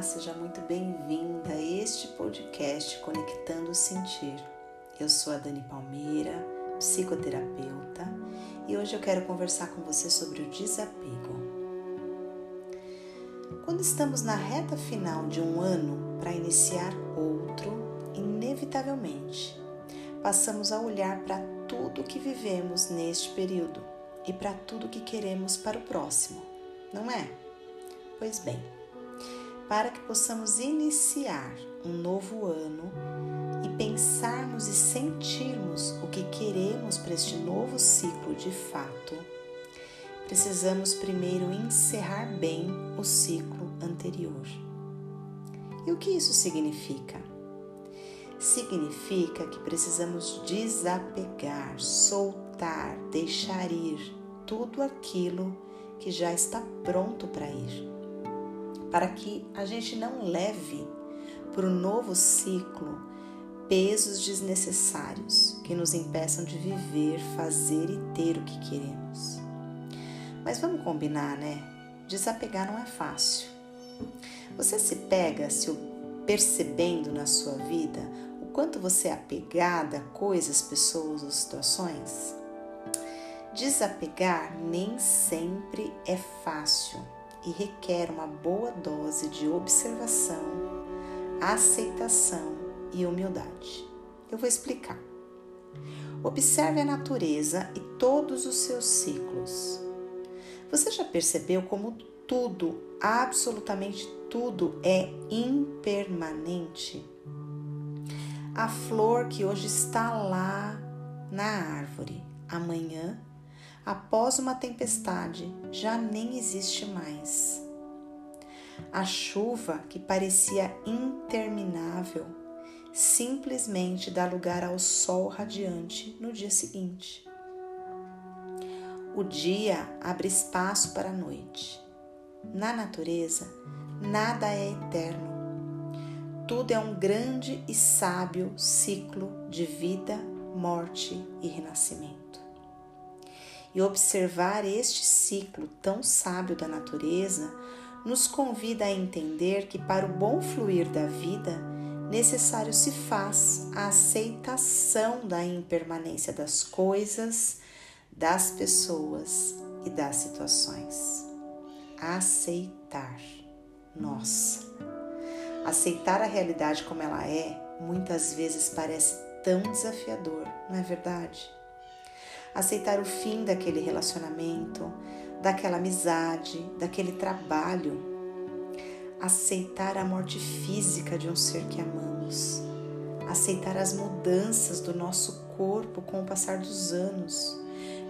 Olá, seja muito bem-vinda a este podcast Conectando o Sentir. Eu sou a Dani Palmeira, psicoterapeuta, e hoje eu quero conversar com você sobre o desapego. Quando estamos na reta final de um ano para iniciar outro, inevitavelmente passamos a olhar para tudo que vivemos neste período e para tudo que queremos para o próximo, não é? Pois bem, para que possamos iniciar um novo ano e pensarmos e sentirmos o que queremos para este novo ciclo de fato, precisamos primeiro encerrar bem o ciclo anterior. E o que isso significa? Significa que precisamos desapegar, soltar, deixar ir tudo aquilo que já está pronto para ir para que a gente não leve para o novo ciclo pesos desnecessários que nos impeçam de viver, fazer e ter o que queremos. Mas vamos combinar, né? Desapegar não é fácil. Você se pega se percebendo na sua vida o quanto você é apegada a coisas, pessoas ou situações? Desapegar nem sempre é fácil e requer uma boa dose de observação, aceitação e humildade. Eu vou explicar. Observe a natureza e todos os seus ciclos. Você já percebeu como tudo, absolutamente tudo, é impermanente? A flor que hoje está lá na árvore, amanhã após uma tempestade, já nem existe mais. A chuva, que parecia interminável, simplesmente dá lugar ao sol radiante no dia seguinte. O dia abre espaço para a noite. Na natureza, nada é eterno. Tudo é um grande e sábio ciclo de vida, morte e renascimento e observar este ciclo tão sábio da natureza nos convida a entender que para o bom fluir da vida, necessário se faz a aceitação da impermanência das coisas, das pessoas e das situações. Aceitar. Nossa. Aceitar a realidade como ela é muitas vezes parece tão desafiador, não é verdade? Aceitar o fim daquele relacionamento, daquela amizade, daquele trabalho, aceitar a morte física de um ser que amamos, aceitar as mudanças do nosso corpo com o passar dos anos,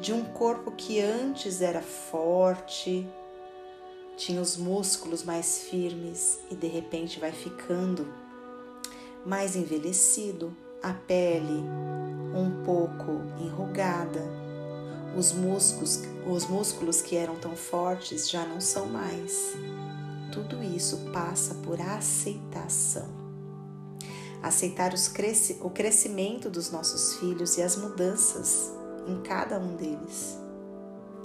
de um corpo que antes era forte, tinha os músculos mais firmes e de repente vai ficando mais envelhecido, a pele um pouco enrugada, os músculos, os músculos que eram tão fortes já não são mais. Tudo isso passa por aceitação. Aceitar o crescimento dos nossos filhos e as mudanças em cada um deles.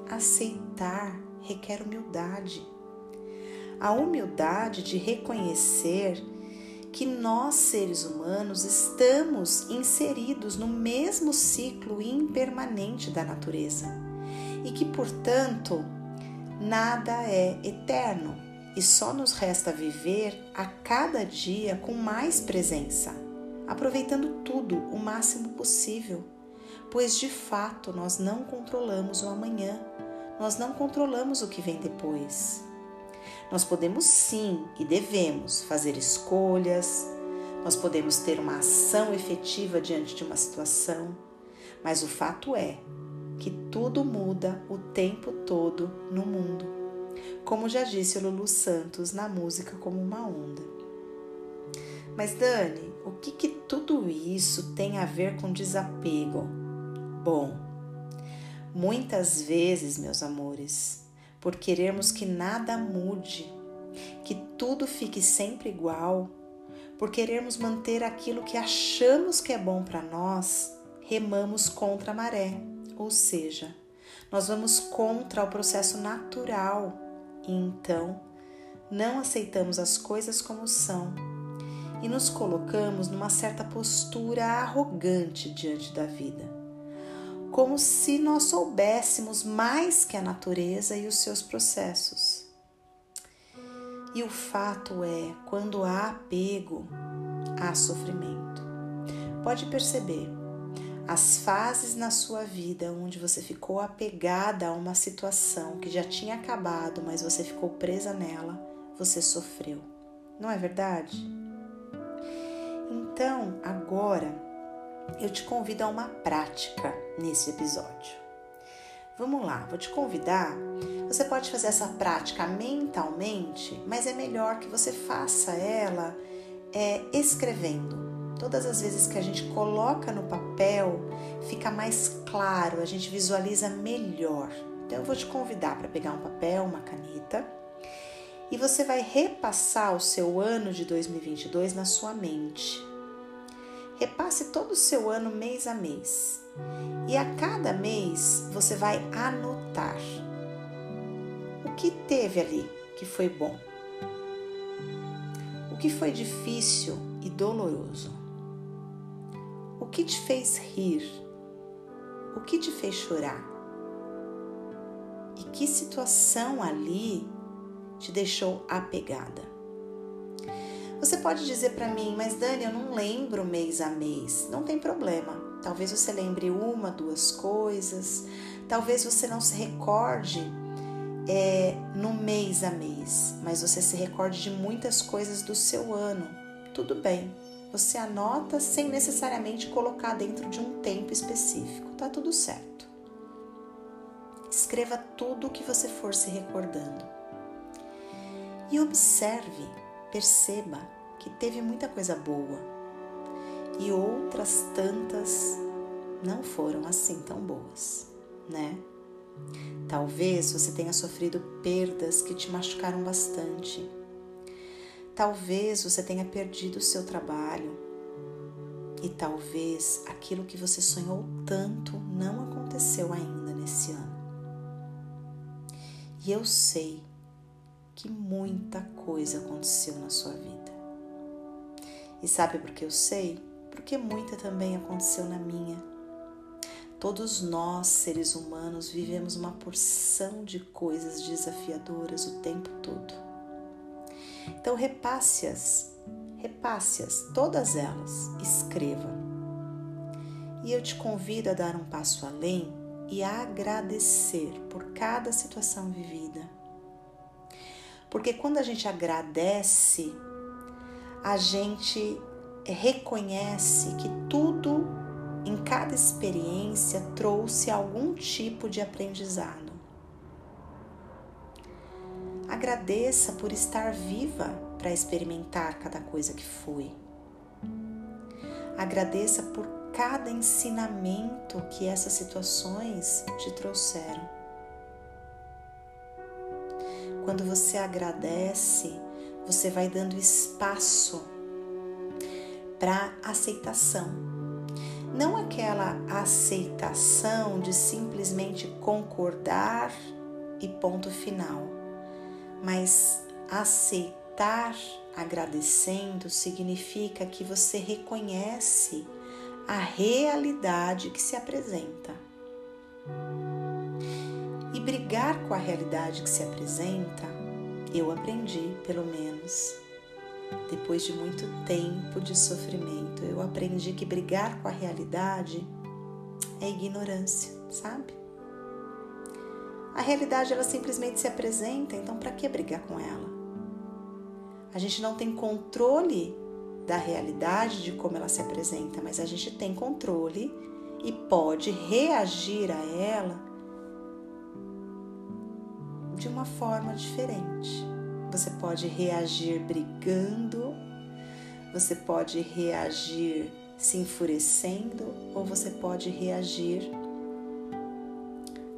Aceitar requer humildade. A humildade de reconhecer que nós, seres humanos, estamos inseridos no mesmo ciclo impermanente da natureza e que, portanto, nada é eterno e só nos resta viver a cada dia com mais presença, aproveitando tudo o máximo possível, pois de fato nós não controlamos o amanhã, nós não controlamos o que vem depois. Nós podemos sim e devemos fazer escolhas, nós podemos ter uma ação efetiva diante de uma situação, mas o fato é que tudo muda o tempo todo no mundo, como já disse Lulu Santos na música Como uma Onda. Mas Dani, o que, que tudo isso tem a ver com desapego? Bom, muitas vezes, meus amores, por querermos que nada mude, que tudo fique sempre igual, por querermos manter aquilo que achamos que é bom para nós, remamos contra a maré, ou seja, nós vamos contra o processo natural. E então não aceitamos as coisas como são e nos colocamos numa certa postura arrogante diante da vida, como se nós soubéssemos mais que a natureza e os seus processos. E o fato é, quando há apego, há sofrimento. Pode perceber, as fases na sua vida onde você ficou apegada a uma situação que já tinha acabado, mas você ficou presa nela, você sofreu. Não é verdade? Então, agora eu te convido a uma prática nesse episódio. Vamos lá, vou te convidar. Você pode fazer essa prática mentalmente, mas é melhor que você faça ela é, escrevendo. Todas as vezes que a gente coloca no papel, fica mais claro, a gente visualiza melhor. Então eu vou te convidar para pegar um papel, uma caneta e você vai repassar o seu ano de 2022 na sua mente. Repasse todo o seu ano mês a mês. E a cada mês você vai anotar o que teve ali que foi bom, o que foi difícil e doloroso, o que te fez rir, o que te fez chorar e que situação ali te deixou apegada. Você pode dizer para mim, mas Dani, eu não lembro mês a mês. Não tem problema. Talvez você lembre uma, duas coisas. Talvez você não se recorde é, no mês a mês, mas você se recorde de muitas coisas do seu ano. Tudo bem. Você anota sem necessariamente colocar dentro de um tempo específico. Tá tudo certo. Escreva tudo o que você for se recordando. E observe perceba que teve muita coisa boa e outras tantas não foram assim tão boas, né? Talvez você tenha sofrido perdas que te machucaram bastante. Talvez você tenha perdido o seu trabalho. E talvez aquilo que você sonhou tanto não aconteceu ainda nesse ano. E eu sei que muita coisa aconteceu na sua vida. E sabe por que eu sei? Porque muita também aconteceu na minha. Todos nós, seres humanos, vivemos uma porção de coisas desafiadoras o tempo todo. Então, repasse-as, repasse-as, todas elas, escreva. E eu te convido a dar um passo além e a agradecer por cada situação vivida porque quando a gente agradece, a gente reconhece que tudo em cada experiência trouxe algum tipo de aprendizado. Agradeça por estar viva para experimentar cada coisa que foi. Agradeça por cada ensinamento que essas situações te trouxeram. Quando você agradece, você vai dando espaço para aceitação. Não aquela aceitação de simplesmente concordar e ponto final, mas aceitar agradecendo significa que você reconhece a realidade que se apresenta brigar com a realidade que se apresenta, eu aprendi, pelo menos, depois de muito tempo de sofrimento, eu aprendi que brigar com a realidade é ignorância, sabe? A realidade ela simplesmente se apresenta, então para que brigar com ela? A gente não tem controle da realidade de como ela se apresenta, mas a gente tem controle e pode reagir a ela de uma forma diferente. Você pode reagir brigando, você pode reagir se enfurecendo, ou você pode reagir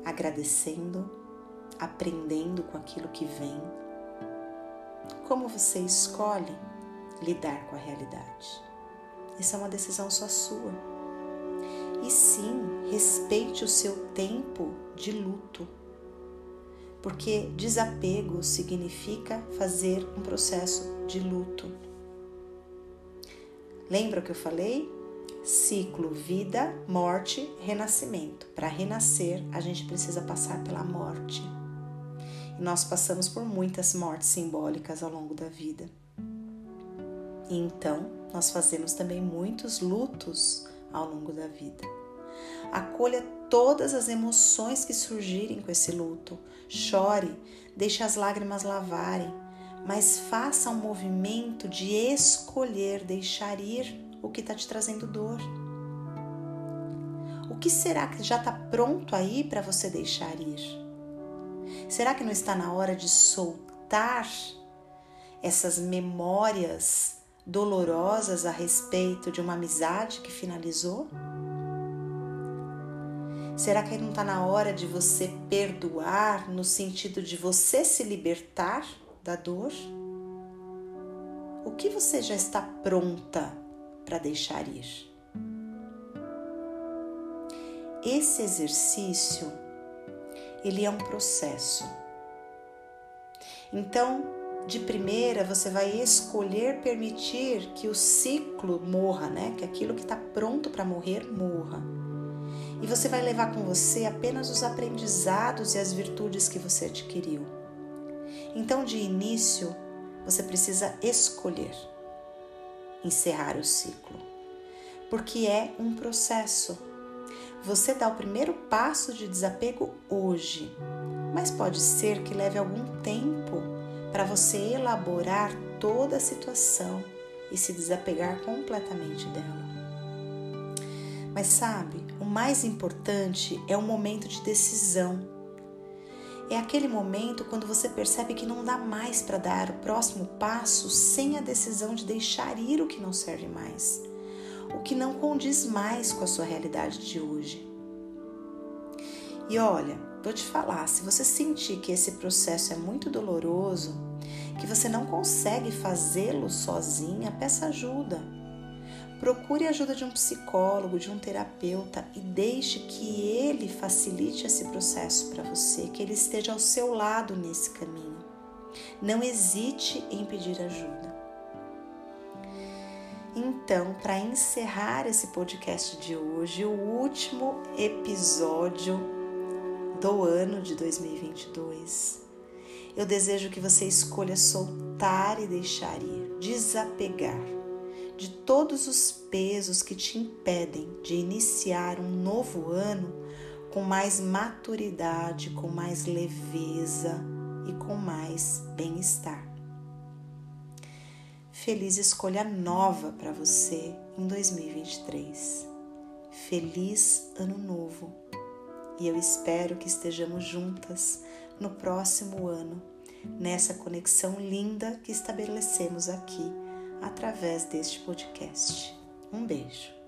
agradecendo, aprendendo com aquilo que vem. Como você escolhe lidar com a realidade? Essa é uma decisão só sua. E sim, respeite o seu tempo de luto porque desapego significa fazer um processo de luto. Lembra o que eu falei? Ciclo vida, morte, renascimento. Para renascer, a gente precisa passar pela morte. E nós passamos por muitas mortes simbólicas ao longo da vida. E então, nós fazemos também muitos lutos ao longo da vida. Acolha todas as emoções que surgirem com esse luto. Chore, deixe as lágrimas lavarem, mas faça um movimento de escolher deixar ir o que está te trazendo dor. O que será que já está pronto aí para você deixar ir? Será que não está na hora de soltar essas memórias dolorosas a respeito de uma amizade que finalizou? Será que não está na hora de você perdoar no sentido de você se libertar da dor? O que você já está pronta para deixar ir? Esse exercício, ele é um processo. Então, de primeira, você vai escolher permitir que o ciclo morra, né? Que aquilo que está pronto para morrer morra e você vai levar com você apenas os aprendizados e as virtudes que você adquiriu. Então, de início, você precisa escolher encerrar o ciclo, porque é um processo. Você dá o primeiro passo de desapego hoje, mas pode ser que leve algum tempo para você elaborar toda a situação e se desapegar completamente dela. Mas sabe, o mais importante é o momento de decisão. É aquele momento quando você percebe que não dá mais para dar o próximo passo sem a decisão de deixar ir o que não serve mais, o que não condiz mais com a sua realidade de hoje. E olha, vou te falar, se você sentir que esse processo é muito doloroso, que você não consegue fazê-lo sozinha, peça ajuda. Procure a ajuda de um psicólogo, de um terapeuta e deixe que ele facilite esse processo para você, que ele esteja ao seu lado nesse caminho. Não hesite em pedir ajuda. Então, para encerrar esse podcast de hoje, o último episódio do ano de 2022, eu desejo que você escolha soltar e deixar ir, desapegar de todos os pesos que te impedem de iniciar um novo ano com mais maturidade, com mais leveza e com mais bem-estar. Feliz escolha nova para você em 2023. Feliz Ano Novo! E eu espero que estejamos juntas no próximo ano, nessa conexão linda que estabelecemos aqui através deste podcast. Um beijo.